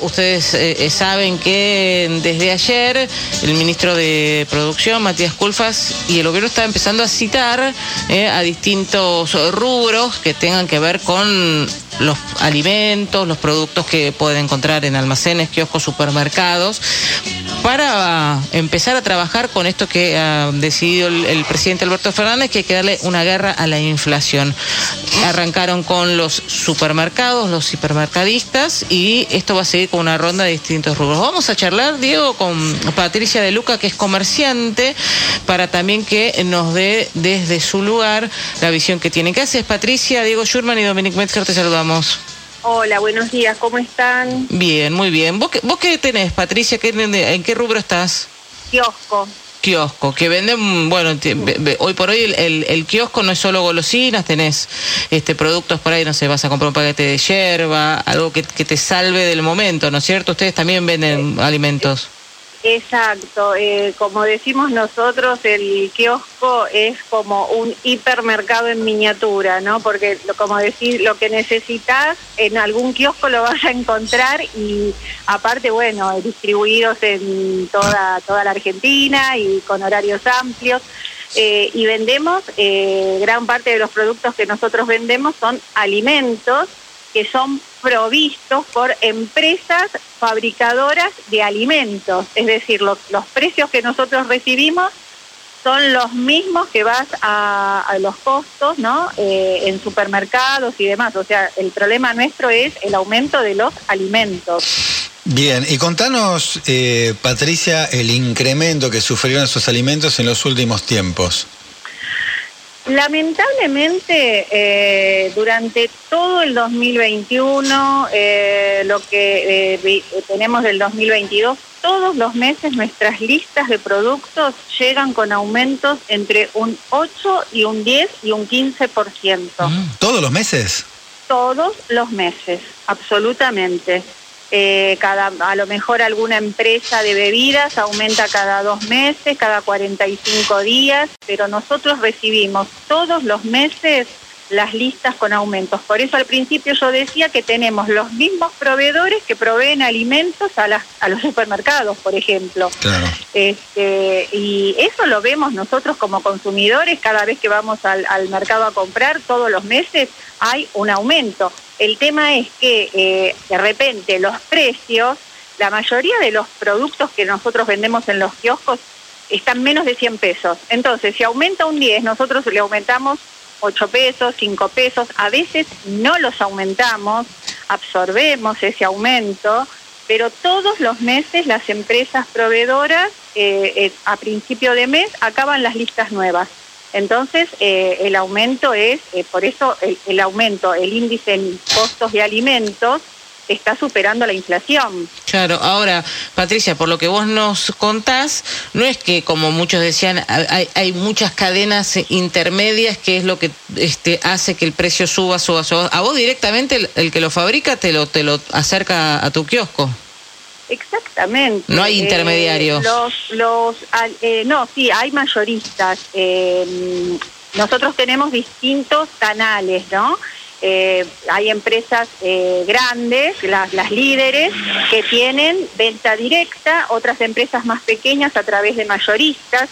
Ustedes eh, eh, saben que desde ayer el ministro de Producción, Matías Culfas, y el gobierno está empezando a citar eh, a distintos rubros que tengan que ver con los alimentos, los productos que pueden encontrar en almacenes, kioscos, supermercados, para empezar a trabajar con esto que ha decidido el, presidente Alberto Fernández, que hay que darle una guerra a la inflación. Arrancaron con los supermercados, los hipermercadistas, y esto va a seguir con una ronda de distintos rubros. Vamos a charlar, Diego, con Patricia de Luca, que es comerciante, para también que nos dé desde su lugar la visión que tiene. ¿Qué haces, Patricia? Diego Schurman y Dominic Metzger, te saludamos. Hola, buenos días, ¿cómo están? Bien, muy bien. ¿Vos qué, vos qué tenés, Patricia? ¿En qué rubro estás? Kiosco. Kiosco, que venden, bueno, hoy por hoy el, el, kiosco no es solo golosinas, tenés este productos por ahí, no sé, vas a comprar un paquete de yerba, algo que, que te salve del momento, ¿no es cierto? Ustedes también venden alimentos. Exacto, eh, como decimos nosotros, el kiosco es como un hipermercado en miniatura, ¿no? Porque como decir, lo que necesitas en algún kiosco lo vas a encontrar y aparte, bueno, distribuidos en toda toda la Argentina y con horarios amplios. Eh, y vendemos, eh, gran parte de los productos que nosotros vendemos son alimentos que son provistos por empresas fabricadoras de alimentos. Es decir, los, precios que nosotros recibimos son los mismos que vas a, los costos, ¿no? Eh, en supermercados y demás. O sea, el problema nuestro es el aumento de los alimentos. Bien, y contanos, eh, Patricia, el incremento que sufrieron esos alimentos en los últimos tiempos. Lamentablemente, eh, durante todo el 2021, eh, lo que eh, tenemos del 2022, todos los meses nuestras listas de productos llegan con aumentos entre un 8 y un 10 y un 15%. Mm, ¿Todos los meses? Todos los meses, absolutamente. Eh, cada, a lo mejor alguna empresa de bebidas aumenta cada dos meses, cada 45 días, pero nosotros recibimos todos los meses las listas con aumentos. Por eso al principio yo decía que tenemos los mismos proveedores que proveen alimentos a, las, a los supermercados, por ejemplo. Este, y eso lo vemos nosotros como consumidores cada vez que vamos al, al mercado a comprar, todos los meses hay un aumento. El tema es que eh, de repente los precios, la mayoría de los productos que nosotros vendemos en los kioscos están menos de 100 pesos. Entonces, si aumenta un 10, nosotros le aumentamos 8 pesos, 5 pesos, a veces no los aumentamos, absorbemos ese aumento, pero todos los meses las empresas proveedoras eh, eh, a principio de mes acaban las listas nuevas. Entonces, eh, el aumento es, por eso el, aumento, el índice en costos de alimentos está superando la inflación. Claro, ahora, Patricia, por lo que vos nos contás, no es que, como muchos decían, hay, muchas cadenas intermedias que es lo que este, hace que el precio suba, suba, suba. A vos directamente el, el que lo fabrica te lo, te lo acerca a tu kiosco. Exactamente. No hay intermediarios. Eh, los, los, eh, no, sí, hay mayoristas. Eh, nosotros tenemos distintos canales, ¿no? Hay empresas grandes, las, las líderes, que tienen venta directa, otras empresas más pequeñas a través de mayoristas.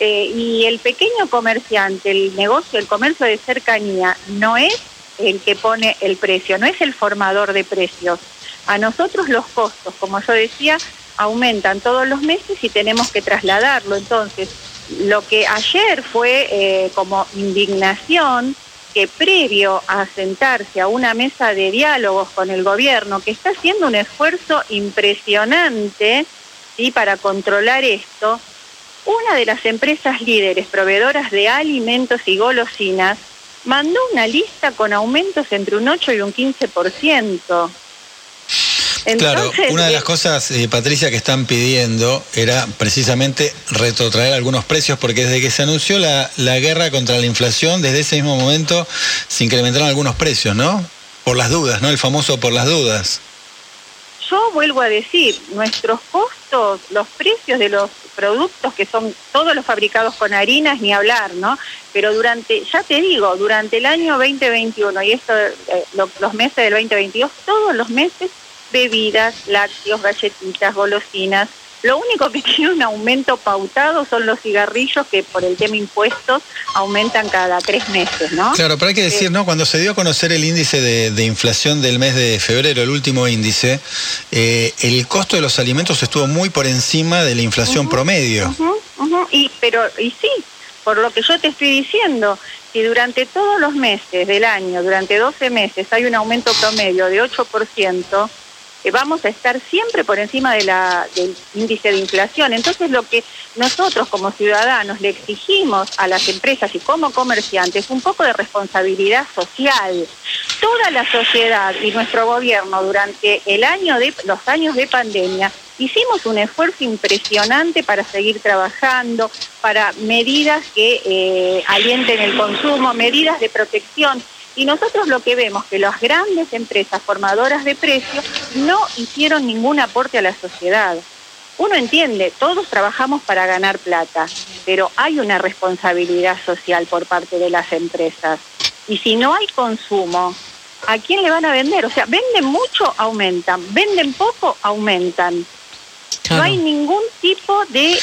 y el pequeño comerciante, el negocio, el comercio de cercanía, no es el que pone el precio, no es el formador de precios a nosotros los costos, como yo decía, aumentan todos los meses y tenemos que trasladarlo. Entonces, lo que ayer fue eh, como indignación, que previo a sentarse a una mesa de diálogos con el gobierno, que está haciendo un esfuerzo impresionante ¿sí? para controlar esto, una de las empresas líderes proveedoras de alimentos y golosinas mandó una lista con aumentos entre un 8 y un 15% claro, una de las eh, cosas, eh, Patricia, que están pidiendo era precisamente retrotraer algunos precios, porque desde que se anunció la, la guerra contra la inflación, desde ese mismo momento se incrementaron algunos precios, ¿no? Por las dudas, ¿no? El famoso por las dudas. Yo vuelvo a decir, nuestros costos, los precios de los productos que son todos los fabricados con harinas, ni hablar, ¿no? Pero durante, ya te digo, durante el año 2021 y esto, eh, los meses del 2022, todos los meses bebidas, lácteos, galletitas, golosinas, lo único que tiene un aumento pautado son los cigarrillos que por el tema impuestos aumentan cada tres meses, ¿no? Claro, pero hay que decir, ¿no? Cuando se dio a conocer el índice de, inflación del mes de febrero, el último índice, eh, el costo de los alimentos estuvo muy por encima de la inflación promedio. Y, pero, y sí, por lo que yo te estoy diciendo, si durante todos los meses del año, durante 12 meses, hay un aumento promedio de 8%, eh, vamos a estar siempre por encima de la, del índice de inflación. Entonces, lo que nosotros como ciudadanos le exigimos a las empresas y como comerciantes es un poco de responsabilidad social. Toda la sociedad y nuestro gobierno durante el año de los años de pandemia hicimos un esfuerzo impresionante para seguir trabajando, para medidas que eh, alienten el consumo, medidas de protección y nosotros lo que vemos que las grandes empresas formadoras de precios no hicieron ningún aporte a la sociedad. Uno entiende, todos trabajamos para ganar plata, pero hay una responsabilidad social por parte de las empresas. Y si no hay consumo, ¿a quién le van a vender? O sea, venden mucho, aumentan, venden poco, aumentan. No hay ningún tipo de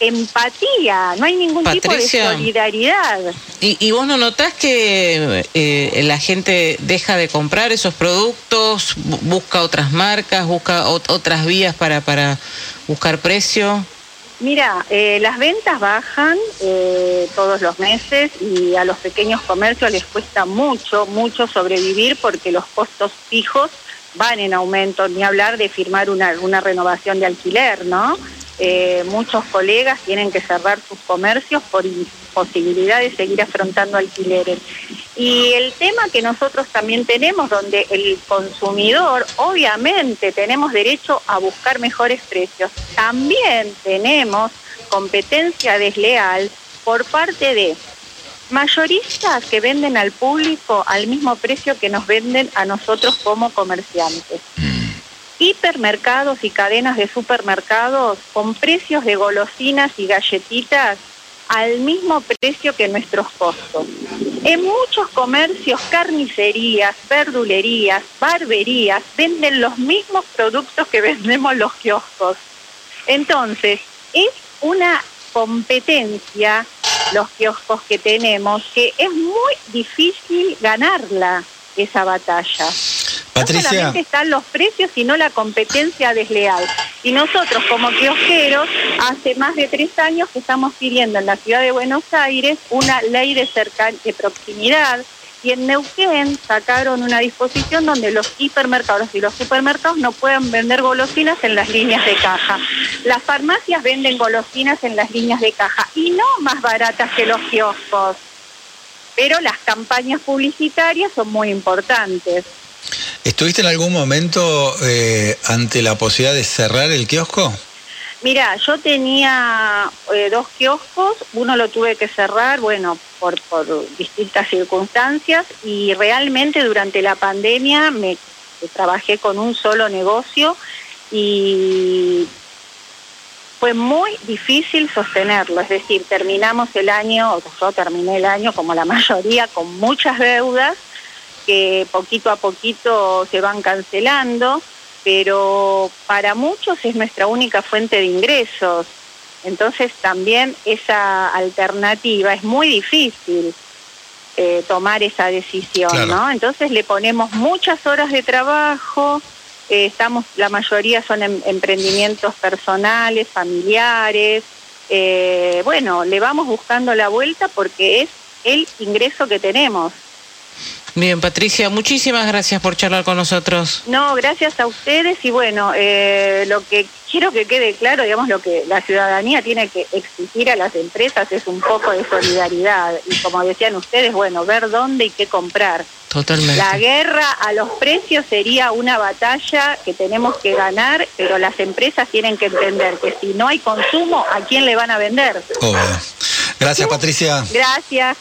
empatía, no hay ningún tipo de solidaridad. ¿Y, vos no notás que eh, la gente deja de comprar esos productos, busca otras marcas, busca otras vías para, para buscar precio? Mira, eh, las ventas bajan eh, todos los meses y a los pequeños comercios les cuesta mucho, mucho sobrevivir porque los costos fijos van en aumento, ni hablar de firmar una, una renovación de alquiler, ¿no? Eh, muchos colegas tienen que cerrar sus comercios por imposibilidad de seguir afrontando alquileres. Y el tema que nosotros también tenemos, donde el consumidor, obviamente, tenemos derecho a buscar mejores precios, también tenemos competencia desleal por parte de mayoristas que venden al público al mismo precio que nos venden a nosotros como comerciantes. Hipermercados y cadenas de supermercados con precios de golosinas y galletitas al mismo precio que nuestros costos. En muchos comercios, carnicerías, verdulerías, barberías venden los mismos productos que vendemos los kioscos. Entonces, es una competencia los kioscos que tenemos que es muy difícil ganarla esa batalla. No solamente están los precios, sino la competencia desleal. Y nosotros como kiosqueros, hace más de tres años que estamos pidiendo en la ciudad de Buenos Aires una ley de, de proximidad, y en Neuquén sacaron una disposición donde los hipermercados y los supermercados no pueden vender golosinas en las líneas de caja. Las farmacias venden golosinas en las líneas de caja y no más baratas que los kioscos. Pero las campañas publicitarias son muy importantes. ¿Estuviste en algún momento eh, ante la posibilidad de cerrar el kiosco? Mira, yo tenía eh, dos kioscos, uno lo tuve que cerrar, bueno, por, distintas circunstancias. Y realmente durante la pandemia me trabajé con un solo negocio y fue muy difícil sostenerlo, es decir, terminamos el año, o yo terminé el año como la mayoría, con muchas deudas que poquito a poquito se van cancelando, pero para muchos es nuestra única fuente de ingresos. Entonces también esa alternativa es muy difícil eh, tomar esa decisión, ¿no? Entonces le ponemos muchas horas de trabajo, eh, estamos, la mayoría son em, emprendimientos personales, familiares, eh, bueno, le vamos buscando la vuelta porque es el ingreso que tenemos. Bien, Patricia, muchísimas gracias por charlar con nosotros. No, gracias a ustedes y bueno, eh, lo que quiero que quede claro, digamos, lo que la ciudadanía tiene que exigir a las empresas es un poco de solidaridad y como decían ustedes, bueno, ver dónde y qué comprar. Totalmente. La guerra a los precios sería una batalla que tenemos que ganar, pero las empresas tienen que entender que si no hay consumo, ¿a quién le van a vender? Gracias, Patricia. Gracias.